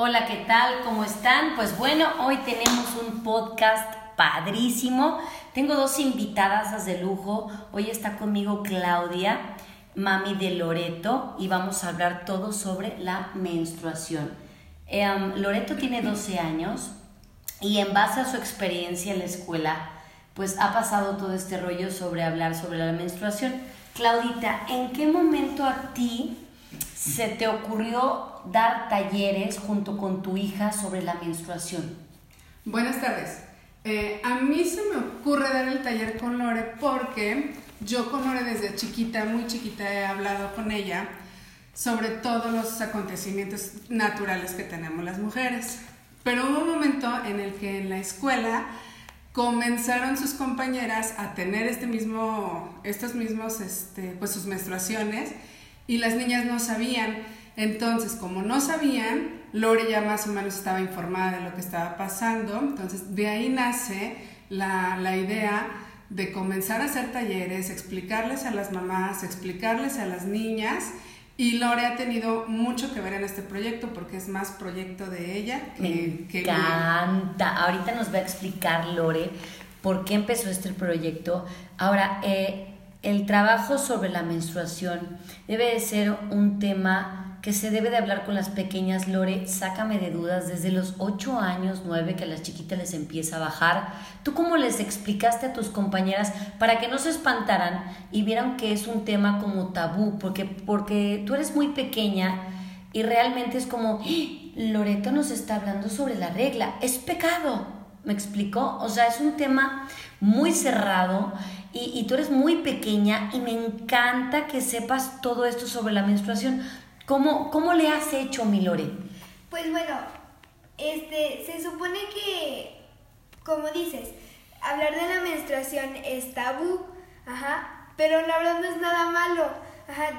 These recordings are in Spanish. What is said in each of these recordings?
Hola, ¿qué tal? ¿Cómo están? Pues bueno, hoy tenemos un podcast padrísimo. Tengo dos invitadas de lujo. Hoy está conmigo Claudia, mami de Loreto, y vamos a hablar todo sobre la menstruación. Em, Loreto tiene 12 años y en base a su experiencia en la escuela, pues ha pasado todo este rollo sobre hablar sobre la menstruación. Claudita, ¿en qué momento a ti se te ocurrió dar talleres junto con tu hija sobre la menstruación? Buenas tardes. Eh, a mí se me ocurre dar el taller con Lore porque yo con Lore desde chiquita, muy chiquita, he hablado con ella sobre todos los acontecimientos naturales que tenemos las mujeres. Pero hubo un momento en el que en la escuela comenzaron sus compañeras a tener este mismo, estos mismos, este, pues sus menstruaciones y las niñas no sabían. Entonces, como no sabían, Lore ya más o menos estaba informada de lo que estaba pasando. Entonces, de ahí nace la, la idea de comenzar a hacer talleres, explicarles a las mamás, explicarles a las niñas. Y Lore ha tenido mucho que ver en este proyecto porque es más proyecto de ella que... Me encanta. Ahorita nos va a explicar Lore por qué empezó este proyecto. Ahora, eh, el trabajo sobre la menstruación debe de ser un tema que se debe de hablar con las pequeñas. Lore, sácame de dudas, desde los 8 años, 9, que a las chiquitas les empieza a bajar. ¿Tú cómo les explicaste a tus compañeras para que no se espantaran y vieran que es un tema como tabú? Porque, porque tú eres muy pequeña y realmente es como, ¡Ah! Loreto nos está hablando sobre la regla, es pecado. ¿Me explicó? O sea, es un tema muy cerrado y, tú eres muy pequeña y me encanta que sepas todo esto sobre la menstruación. ¿Cómo, cómo le has hecho, Milore? Pues bueno, este, se supone que, como dices, hablar de la menstruación es tabú, ajá, pero la verdad no es nada malo. Ajá,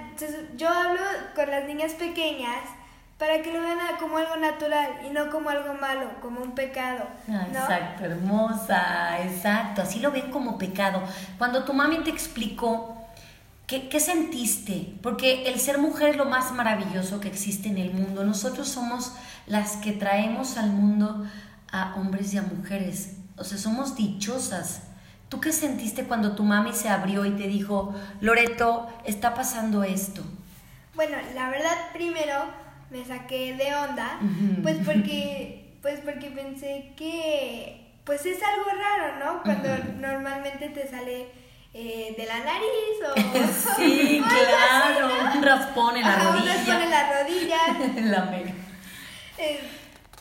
yo hablo con las niñas pequeñas para que lo vean como algo natural y no como algo malo, como un pecado. Ah, exacto, hermosa, exacto, así lo ven como pecado. Cuando tu mami te explicó, ¿qué, ¿qué sentiste? Porque el ser mujer es lo más maravilloso que existe en el mundo. Nosotros somos las que traemos al mundo a hombres y a mujeres. O sea, somos dichosas. ¿Tú qué sentiste cuando tu mami se abrió y te dijo, Loreto, está pasando esto? Bueno, la verdad, primero me saqué de onda, pues porque, pues porque pensé que, pues es algo raro, ¿no? Cuando normalmente te sale eh, de la nariz o... sí, claro, un raspón en la rodilla. Un raspón en la rodilla. la eh,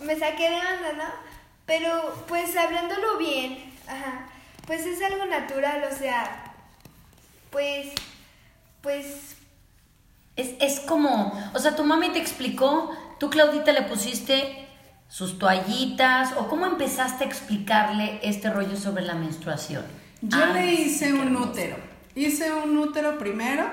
me saqué de onda, ¿no? Pero pues hablándolo bien, ajá, pues es algo natural, o sea, pues, pues es, es como, o sea, tu mami te explicó, tú Claudita le pusiste sus toallitas o cómo empezaste a explicarle este rollo sobre la menstruación. Yo le hice un útero. Hice un útero primero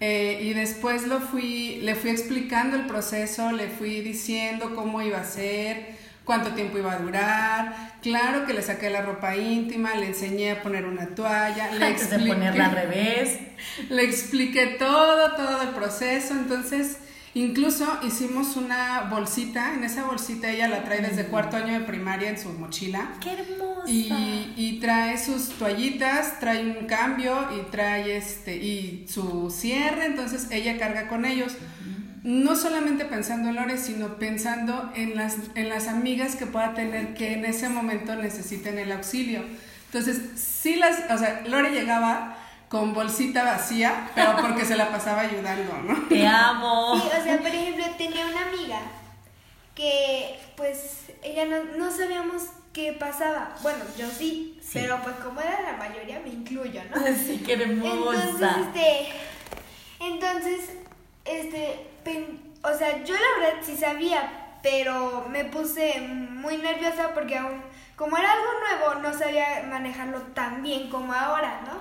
eh, y después lo fui, le fui explicando el proceso, le fui diciendo cómo iba a ser, cuánto tiempo iba a durar. Claro que le saqué la ropa íntima, le enseñé a poner una toalla, le Antes de ponerla al revés. Le expliqué todo, todo el proceso. Entonces, incluso hicimos una bolsita. En esa bolsita ella la trae desde cuarto año de primaria en su mochila. ¡Qué hermosa! Y, y trae sus toallitas, trae un cambio y trae este, y su cierre. Entonces, ella carga con ellos no solamente pensando en Lore, sino pensando en las, en las amigas que pueda tener que en ese momento necesiten el auxilio. Entonces, sí las, o sea, Lore llegaba con bolsita vacía, pero porque se la pasaba ayudando, ¿no? Te amo. Sí, o sea, por ejemplo, tenía una amiga que, pues, ella no, no sabíamos qué pasaba. Bueno, yo sí, pero pues como era la mayoría, me incluyo, ¿no? Sí, qué hermosa. Entonces, este, entonces, este, o sea, yo la verdad sí sabía, pero me puse muy nerviosa porque aún, como era algo nuevo, no sabía manejarlo tan bien como ahora, ¿no?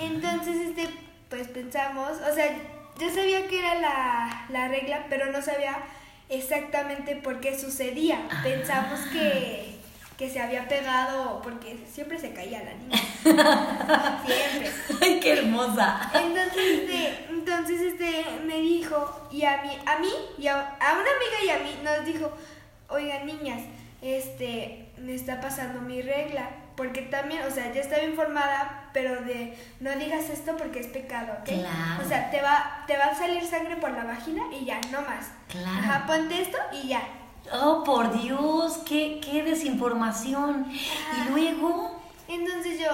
Entonces, este, pues pensamos, o sea, yo sabía que era la, la regla, pero no sabía exactamente por qué sucedía. Pensamos que, que se había pegado porque siempre se caía la niña. siempre. Ay, qué hermosa. Entonces, este, entonces este me dijo y a mí, a mí y a, a una amiga y a mí nos dijo, "Oigan, niñas, este me está pasando mi regla." Porque también, o sea, ya estaba informada, pero de no digas esto porque es pecado, ¿ok? Claro. O sea, te va, te va a salir sangre por la vagina y ya, no más. Claro. Ajá, ponte esto y ya. Oh, por Dios, qué, qué desinformación. Y luego, Entonces yo,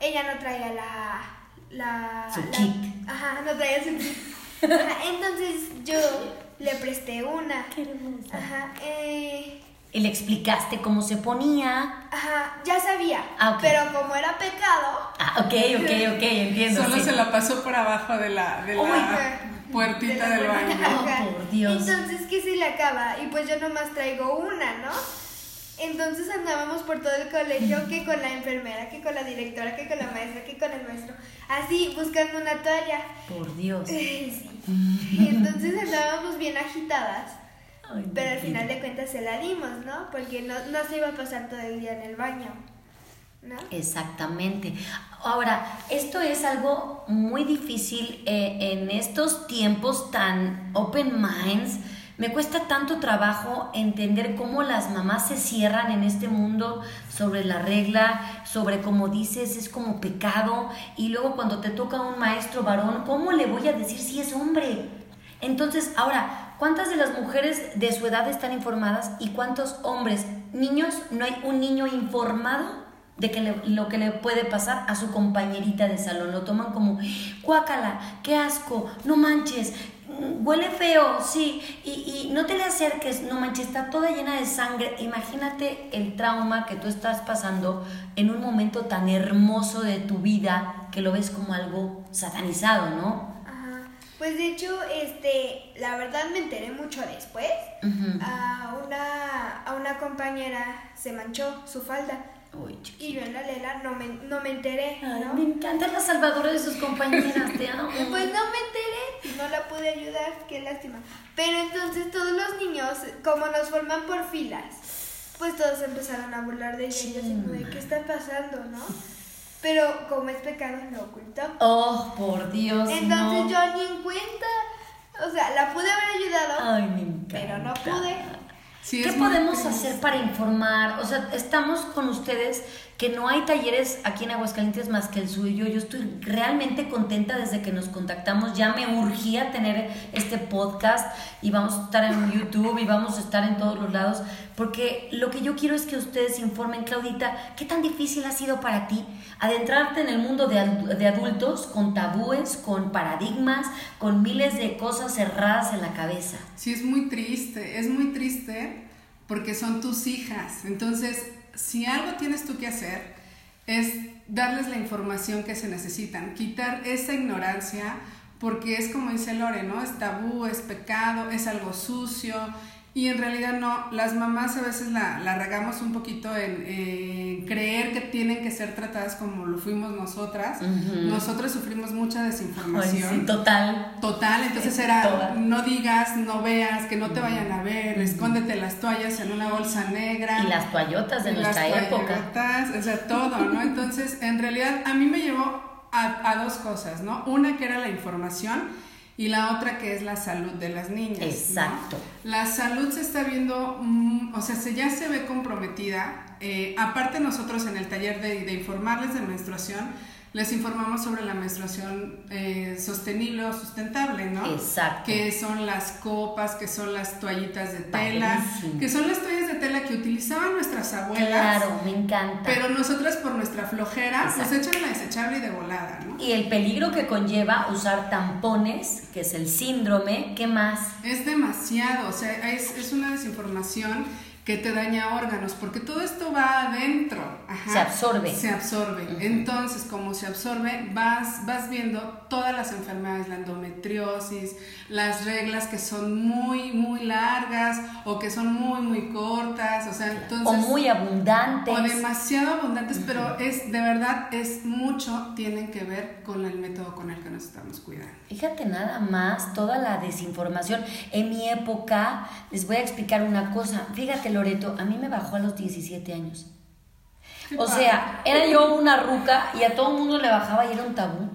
ella no traía la... la Su la- kit. Ajá, no traía su kit. Ajá, entonces yo le presté una. qué hermosa. Ajá, eh, Y le explicaste cómo se ponía. ajá, ya sabía. Ah. Pero como era pecado, Ah, ok, ok, ok, entiendo. Solo sí. se la pasó por abajo de la, de la puertita de la del baño. Oh, por Dios. Entonces, ¿qué se le acaba? Y pues yo nomás traigo una, ¿no? Entonces andábamos por todo el colegio, que con la enfermera, que con la directora, que con la maestra, que con el maestro. Así, buscando una toalla. Por Dios. Sí. Y entonces andábamos bien agitadas. Pero al final de cuentas se la dimos, ¿no? Porque no, no se iba a pasar todo el día en el baño. ¿No? Exactamente. Ahora, esto es algo muy difícil eh, en estos tiempos tan open minds. Me cuesta tanto trabajo entender cómo las mamás se cierran en este mundo sobre la regla, sobre como dices, es como pecado. Y luego cuando te toca un maestro varón, ¿cómo le voy a decir si es hombre? Entonces, ahora, ¿cuántas de las mujeres de su edad están informadas y cuántos hombres, niños, no hay un niño informado de que lo que le puede pasar a su compañerita de salón? Lo toman como, cuácala, qué asco, no manches, huele feo, sí, y, y no te le acerques, no manches, está toda llena de sangre. Imagínate el trauma que tú estás pasando en un momento tan hermoso de tu vida que lo ves como algo satanizado, ¿no? Pues de hecho, este, la verdad me enteré mucho después. A una, a una compañera se manchó su falda. Uy. Y yo en la lela no me, no me enteré, Ay, ¿no? me encanta la salvadora de sus compañeras, te amo. Pues no me enteré, no la pude ayudar, qué lástima. Pero entonces todos los niños, como nos forman por filas, pues todos empezaron a burlar de ella y yo así qué está pasando, ¿no? Pero como es pecado, lo ocultó. Oh, por Dios, Entonces no. yo ni en cuenta, o sea, la pude haber ayudado, Ay, me encanta. pero no pude. Sí, ¿Qué podemos hacer para informar? O sea, estamos con ustedes que no hay talleres aquí en Aguascalientes más que el suyo. Yo estoy realmente contenta desde que nos contactamos. Ya me urgía tener este podcast y vamos a estar en YouTube y vamos a estar en todos los lados porque lo que yo quiero es que ustedes informen, Claudita, ¿qué tan difícil ha sido para ti adentrarte en el mundo de, de adultos con tabúes, con paradigmas, con miles de cosas cerradas en la cabeza? Sí, es muy triste, es muy triste porque son tus hijas. Entonces, si algo tienes tú que hacer es darles la información que se necesitan, quitar esa ignorancia, porque es como dice Lore, ¿no? Es tabú, es pecado, es algo sucio. Y en realidad no, las mamás a veces la, la regamos un poquito en, en creer que tienen que ser tratadas como lo fuimos nosotras. Ujú. Nosotras sufrimos mucha Ay, desinformación. sí, total. Total, entonces era toda. no digas, no veas, que no te vayan a ver, escóndete las toallas en una bolsa negra. Y las toallotas de nuestra las época. toallotas, o sea, todo, ¿no? Entonces, en realidad, a mí me llevó a, a dos cosas, ¿no? Una que era la información y la otra que es la salud de las niñas. ¿no? Exacto. La salud se está viendo, mm, o sea, se, ya se ve comprometida. Eh, aparte nosotros en el taller de, de informarles de menstruación, les informamos sobre la menstruación eh, sostenible o sustentable, ¿no? Exacto. Que son las copas, que son las toallitas de tela, Padrísimo. que son las toallas tela que utilizaban nuestras abuelas. Claro, me encanta. Pero nosotras por nuestra flojera, pues Exacto. echan la desechable y de volada, ¿no? Y el peligro que conlleva usar tampones, que es el síndrome, ¿qué más? Es demasiado, o sea, es, es una desinformación que te daña órganos, porque todo esto va adentro. Ajá. Se absorbe. Se absorbe. Entonces, como se absorbe, vas, vas viendo todas las enfermedades, la endometriosis, las reglas que son muy, muy largas o que son muy, muy cortas, o sea, entonces... o muy abundantes. o demasiado abundantes, pero es de verdad es mucho tienen que ver con el método con el que nos estamos cuidando. Fíjate nada más toda la desinformación. En mi época, les voy a explicar una cosa. Fíjate, Loreto, a mí me bajó a los 17 años. O sea, era yo una ruca y a todo el mundo le bajaba y era un tabú.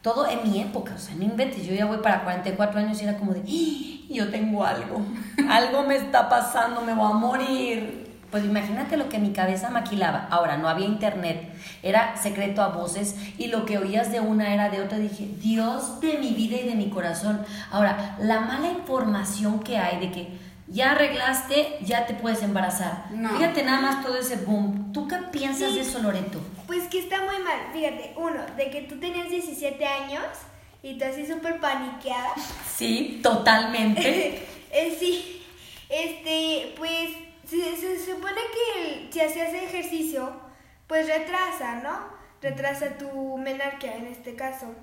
Todo en mi época, o sea, no inventes. Yo ya voy para 44 años y era como de, "¡Ah! yo tengo algo. Algo me está pasando, me voy a morir. Pues imagínate lo que mi cabeza maquilaba. Ahora, no había internet, era secreto a voces y lo que oías de una era de otra. Dije, Dios de mi vida y de mi corazón. Ahora, la mala información que hay de que ya arreglaste, ya te puedes embarazar. No. Fíjate nada más todo ese boom. ¿Tú qué piensas Sí. de eso, Loreto? Pues que está muy mal. Fíjate, uno, de que tú tenías 17 años y tú así súper paniqueada. Sí, totalmente. Eh, sí, este, pues se, se supone que el- si hacías ejercicio, pues retrasa, ¿no? Retrasa tu menarquia en este caso.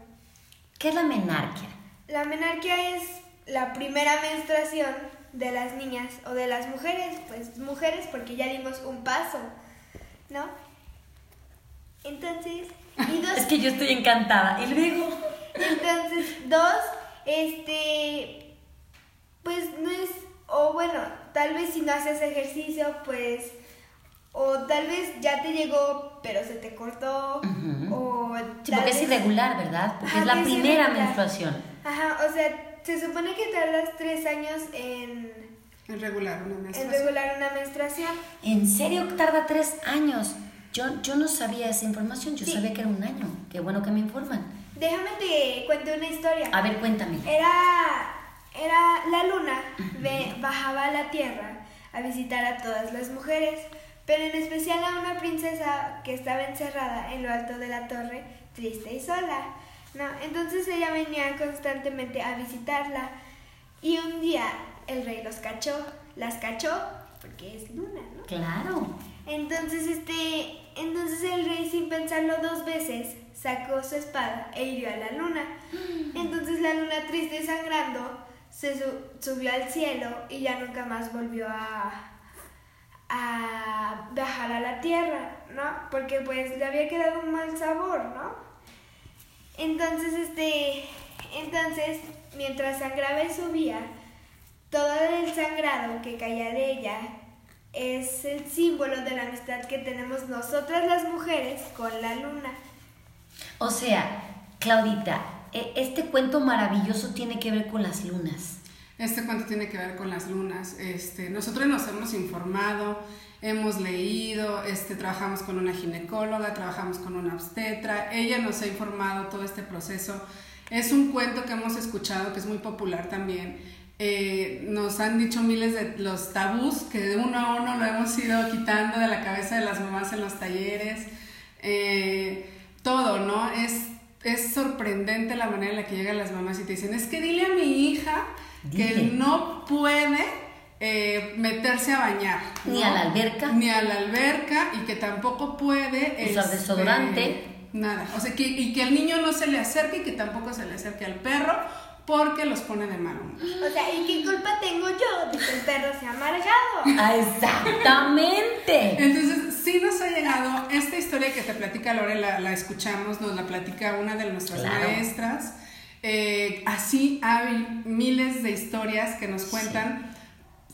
¿Qué es la menarquia? La menarquia es la primera menstruación de las niñas o de las mujeres, pues mujeres porque ya dimos un paso, ¿no? Entonces, y dos, Es que yo estoy encantada. Y luego, entonces, dos, este, pues no es, o bueno, tal vez si no haces ejercicio, pues, o tal vez ya te llegó, pero se te cortó, o sí, porque es irregular, ¿verdad? Porque Ajá, es la primera menstruación. Ajá, o sea, se supone que tardas tres años en, En regular una en menstruación. regular una menstruación. ¿En serio tarda tres años? Yo, yo no sabía esa información, yo Sí. sabía que era un año. Qué bueno que me informan. Déjame te cuento una historia. A ver, cuéntame. Era, era la luna, ve- bajaba a la tierra a visitar a todas las mujeres, pero en especial a una princesa que estaba encerrada en lo alto de la torre, triste y sola. ¿no? Entonces ella venía constantemente a visitarla y un día el rey los cachó, las cachó, porque es luna, ¿no? Claro. Entonces, este, entonces el rey sin pensarlo dos veces sacó su espada e hirió a la luna. Entonces la luna triste y sangrando se su- subió al cielo y ya nunca más volvió a, a bajar a la tierra, ¿no? Porque pues le había quedado un mal sabor, ¿no? Entonces, este, entonces, mientras sangraba y subía, todo el sangrado que caía de ella es el símbolo de la amistad que tenemos nosotras las mujeres con la luna. O sea, Claudita, e- este cuento maravilloso tiene que ver con las lunas. Este cuento tiene que ver con las lunas. Este, nosotros nos hemos informado, hemos leído, este, trabajamos con una ginecóloga, trabajamos con una obstetra. Ella nos ha informado todo este proceso. Es un cuento que hemos escuchado que es muy popular también. Eh, nos han dicho miles de los tabús que de uno a uno lo hemos ido quitando de la cabeza de las mamás en los talleres. Eh, todo, ¿no? Es, es sorprendente la manera en la que llegan las mamás y te dicen, es que dile a mi hija que Dile. no puede eh, meterse a bañar. Ni a la alberca. Ni a la alberca y que tampoco puede... Usar este, desodorante. Nada. O sea, que, y que el niño no se le acerque y que tampoco se le acerque al perro porque los pone de mal humor. O sea, ¿y qué culpa tengo yo de que el perro sea amargado? Ah, Exactamente. Entonces, sí nos ha llegado esta historia que te platica Lore, la, la escuchamos, nos la platica una de nuestras Claro. maestras. Eh, así hay miles de historias que nos cuentan.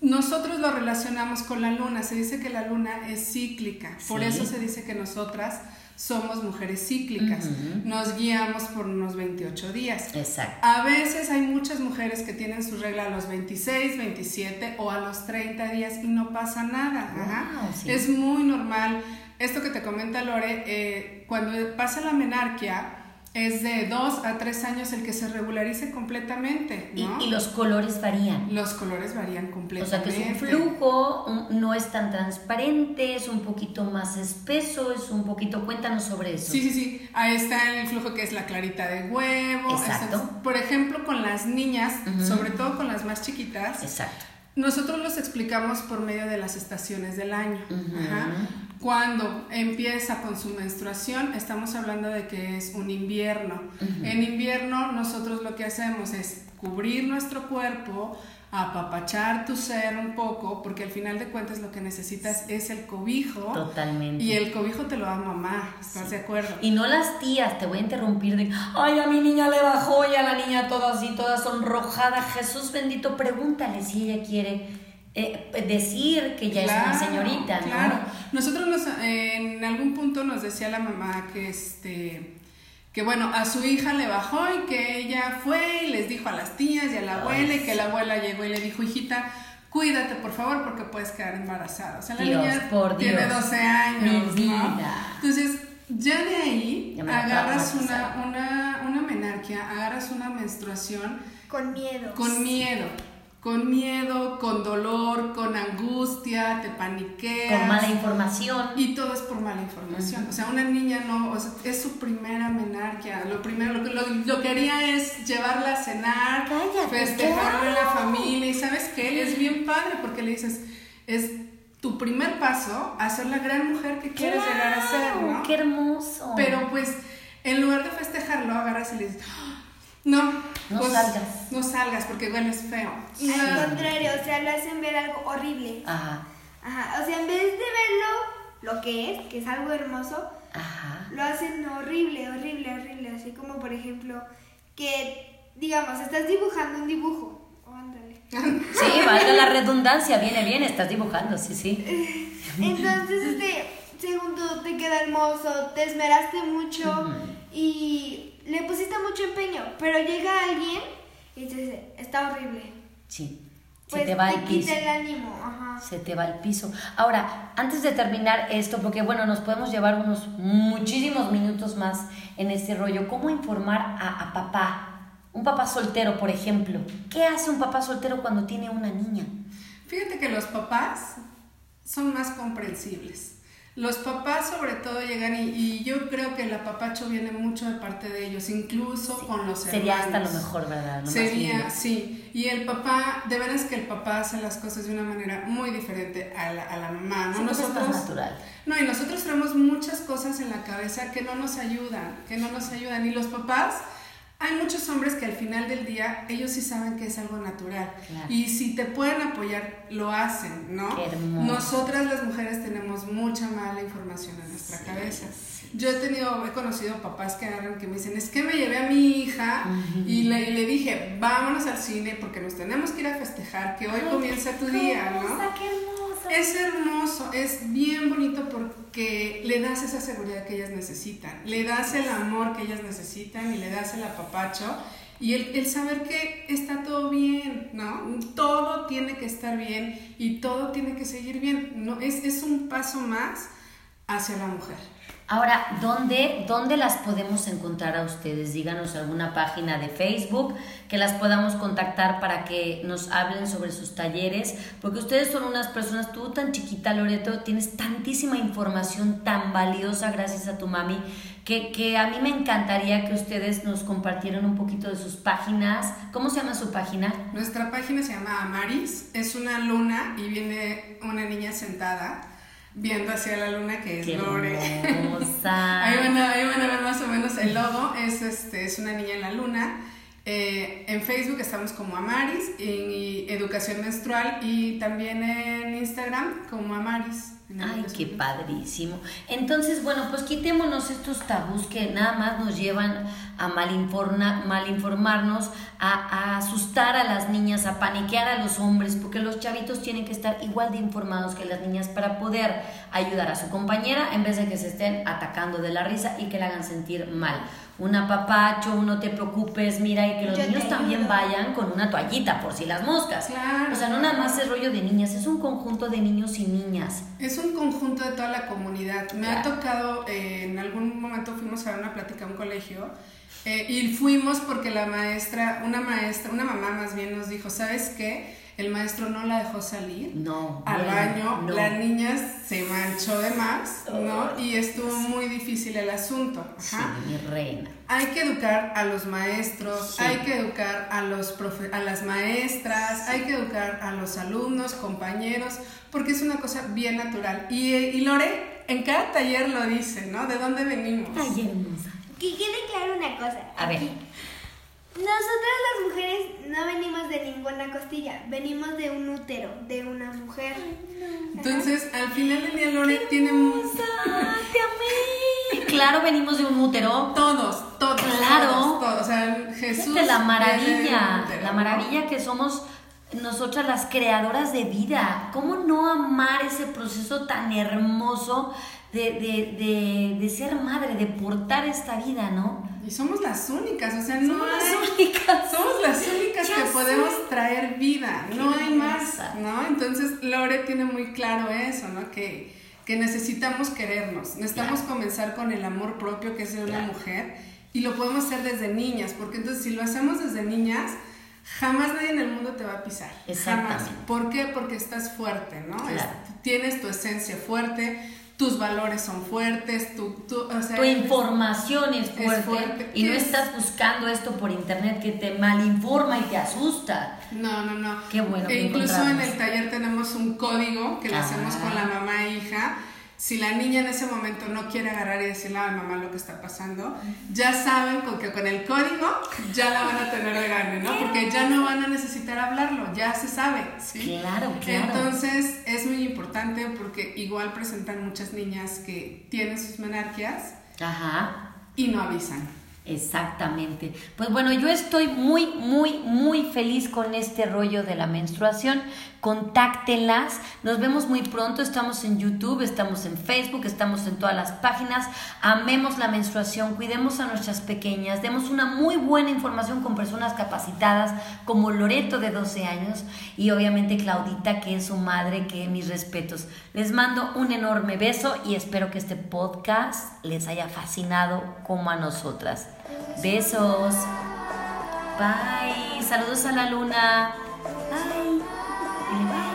Nosotros lo relacionamos con la luna, se dice que la luna es cíclica, por Sí. eso se dice que nosotras somos mujeres cíclicas, nos guiamos por unos 28 días. Exacto. A veces hay muchas mujeres que tienen su regla a los 26, 27 o a los 30 días y no pasa nada. Ajá. Sí. Es muy normal. Esto que te comenta Lore, eh, cuando pasa la menarquia, es de 2 a 3 años el que se regularice completamente. Y, ¿no? y los colores varían. Los colores varían O completamente. sea que es un flujo, un- no es tan transparente, es un poquito más espeso, es un poquito. Cuéntanos sobre eso. Sí, sí, sí. Ahí está el flujo que es la clarita de huevo. Exacto. Por ejemplo, con las niñas, sobre todo con las más chiquitas, Exacto. Nosotros los explicamos por medio de las estaciones del año. Ajá. Cuando empieza con su menstruación, estamos hablando de que es un invierno. En invierno nosotros lo que hacemos es cubrir nuestro cuerpo, apapachar tu ser un poco, porque al final de cuentas lo que necesitas es el cobijo. Totalmente. Y el cobijo te lo da mamá, ¿estás de acuerdo? Y no las tías, te voy a interrumpir de, ay, a mi niña le bajó y a la niña toda así, toda sonrojada. Jesús bendito, pregúntale si ella quiere eh, decir que ya es una señorita, ¿no? Claro. Nosotros nos, en algún punto nos decía la mamá que este que bueno, a su hija le bajó y que ella fue y les dijo a las tías y a la abuela y que la abuela llegó y le dijo, hijita, cuídate por favor porque puedes quedar embarazada. O sea, la niña tiene 12 años. Mi vida. Entonces, ya de ahí agarras una, una, una menarquia, agarras una menstruación. Con miedo. Con miedo con miedo, con dolor, con angustia, te paniqueas. Con mala información. Y todo es por mala información. O sea, una niña no, o sea, es su primera menarquia. Lo primero, lo que lo, quería es llevarla a cenar, festejarlo en la familia. Y sabes qué, es bien padre porque le dices, es tu primer paso a ser la gran mujer que quieres llegar a ser, ¿no? ¡Qué hermoso! Pero pues, en lugar de festejarlo, agarras y le dices, no, no pues, salgas. No salgas porque bueno, es feo. Al contrario, o sea, lo hacen ver algo horrible. Ajá. Ajá. O sea, en vez de verlo lo que es, que es algo hermoso, Ajá. lo hacen horrible, horrible, horrible. Así como, por ejemplo, que, digamos, estás dibujando un dibujo. Sí, valga la redundancia, viene bien, estás dibujando, sí, sí. Entonces, este, según tú, te queda hermoso, te esmeraste mucho y le pusiste mucho empeño, pero llega alguien y dice, está horrible. Sí. Se pues te va el piso. el ánimo, Ajá. Se te va el piso. Ahora, antes de terminar esto, porque bueno, nos podemos llevar unos muchísimos minutos más en este rollo, ¿cómo informar a, a papá? Un papá soltero, por ejemplo. ¿Qué hace un papá soltero cuando tiene una niña? Fíjate que los papás son más comprensibles. Los papás sobre todo llegan y, yo creo que el apapacho viene mucho de parte de ellos, incluso con los hermanos. Sería hasta lo mejor, ¿verdad? Sería, sí. Y el papá, de veras que el papá hace las cosas de una manera muy diferente a la, a la mamá, ¿no? Nosotros, es natural. No, y nosotros tenemos muchas cosas en la cabeza que no nos ayudan, que no nos ayudan. Y los papás hay muchos hombres que al final del día ellos sí saben que es algo natural y si te pueden apoyar lo hacen, ¿no? Nosotras las mujeres tenemos mucha mala información en nuestra cabeza. Yo he tenido, he conocido papás que agarran que me dicen, es que me llevé a mi hija y, le, le, dije, vámonos al cine porque nos tenemos que ir a festejar, que hoy comienza tu día, ¿no? Es hermoso, es bien bonito porque le das esa seguridad que ellas necesitan, le das el amor que ellas necesitan y le das el apapacho y el, el, saber que está todo bien, ¿no? Todo tiene que estar bien y todo tiene que seguir bien, ¿no? Es, es un paso más hacia la mujer. Ahora, ¿dónde, ¿dónde las podemos encontrar a ustedes? Díganos alguna página de Facebook que las podamos contactar para que nos hablen sobre sus talleres, porque ustedes son unas personas, tú tan chiquita, Loreto, tienes tantísima información tan valiosa gracias a tu mami, que, que a mí me encantaría que ustedes nos compartieran un poquito de sus páginas. ¿Cómo se llama su página? Nuestra página se llama Amaris, es una luna y viene una niña sentada viendo hacia la luna, que es Lore. ahí, van a, ahí van a ver más o menos el logo, es, este, es una niña en la luna. Eh, en Facebook estamos como Amaris, en Educación Menstrual y también en Instagram como Amaris. Ay, qué padrísimo. Entonces, bueno, pues quitémonos estos tabús que nada más nos llevan a malinformarnos, a, a, asustar a las niñas, a paniquear a los hombres, porque los chavitos tienen que estar igual de informados que las niñas para poder ayudar a su compañera en vez de que se estén atacando de la risa y que la hagan sentir mal un apapacho, no te preocupes, mira, y que los niños también vayan con una toallita por si las moscas. O sea, no nada más es rollo de niñas, es un conjunto de niños y niñas. Es un conjunto de toda la comunidad. Me ha tocado, eh, en algún momento fuimos a dar una plática a un colegio eh, y fuimos porque la maestra, una maestra, una mamá más bien nos dijo, ¿sabes qué? El maestro no la dejó salir no, al baño, la niña se manchó de más, ¿no? Y estuvo muy difícil el asunto. Sí, mi reina. Hay que educar a los maestros, hay que educar a, los a las maestras, hay que educar a los alumnos, compañeros, porque es una cosa bien natural. Y, y Lore en cada taller lo dice, ¿no? ¿De dónde venimos? Ay, hermosa. Que quede claro una cosa. A ver. Nosotras las mujeres no venimos de ninguna costilla, venimos de un útero, de una mujer. Entonces, al final del día Lore tiene mucha... Claro, venimos de un útero. Todos, todos. Claro. Todos, O sea, Jesús. la maravilla, la maravilla que somos nosotras las creadoras de vida. ¿Cómo no amar ese proceso tan hermoso de, de, de, ser madre, de portar esta vida, ¿no? Y somos las únicas, o sea, no somos las únicas. Somos las únicas que podemos traer vida, no hay más, ¿no? Entonces Lore tiene muy claro eso, ¿no? Que, que necesitamos querernos, necesitamos comenzar con el amor propio que es de una mujer y lo podemos hacer desde niñas, porque entonces si lo hacemos desde niñas, jamás nadie en el mundo te va a pisar. Jamás. ¿Por qué? Porque estás fuerte, ¿no? tienes tu esencia fuerte, tus valores son fuertes, tu, tu, información es fuerte, y no estás buscando esto por internet que te malinforma y te asusta. No, no, no. Qué bueno. E incluso en el taller tenemos un código que lo hacemos con la mamá e hija si la niña en ese momento no quiere agarrar y decirle a la mamá lo que está pasando, ya saben con que con el código ya la van a tener de gane, ¿no? Porque ya no van a necesitar hablarlo, ya se sabe, ¿sí? Claro, claro. Entonces es muy importante porque igual presentan muchas niñas que tienen sus menarquias y no avisan. Exactamente. Pues bueno, yo estoy muy, muy, muy feliz con este rollo de la menstruación. Contáctenlas. Nos vemos muy pronto. Estamos en YouTube, estamos en Facebook, estamos en todas las páginas. Amemos la menstruación, cuidemos a nuestras pequeñas, demos una muy buena información con personas capacitadas como Loreto de 12 años y obviamente Claudita que es su madre, que mis respetos. Les mando un enorme beso y espero que este podcast les haya fascinado como a nosotras. Besos. Bye. Saludos a la luna. Bye. Bye.